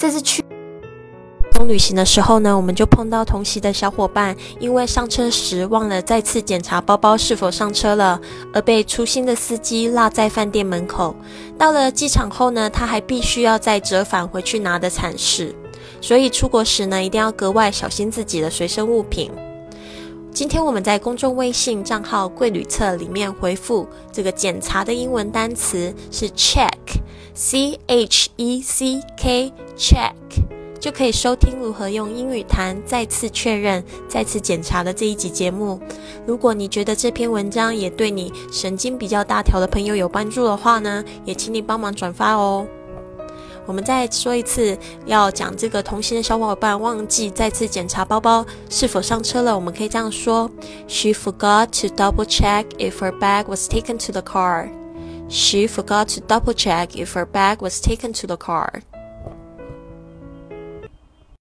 这次去东旅行的时候呢，我们就碰到同行的小伙伴，因为上车时忘了再次检查包包是否上车了，而被粗心的司机落在饭店门口。到了机场后呢，他还必须要再折返回去拿的惨事。所以出国时呢，一定要格外小心自己的随身物品。今天我们在公众微信账号“贵旅册”里面回复这个检查的英文单词是 check，c h e c k check，就可以收听如何用英语谈再次确认、再次检查的这一集节目。如果你觉得这篇文章也对你神经比较大条的朋友有帮助的话呢，也请你帮忙转发哦。我们再说一次，要讲这个同行的小伙伴忘记再次检查包包是否上车了。我们可以这样说：She forgot to double check if her bag was taken to the car. She forgot to double check if her bag was taken to the car.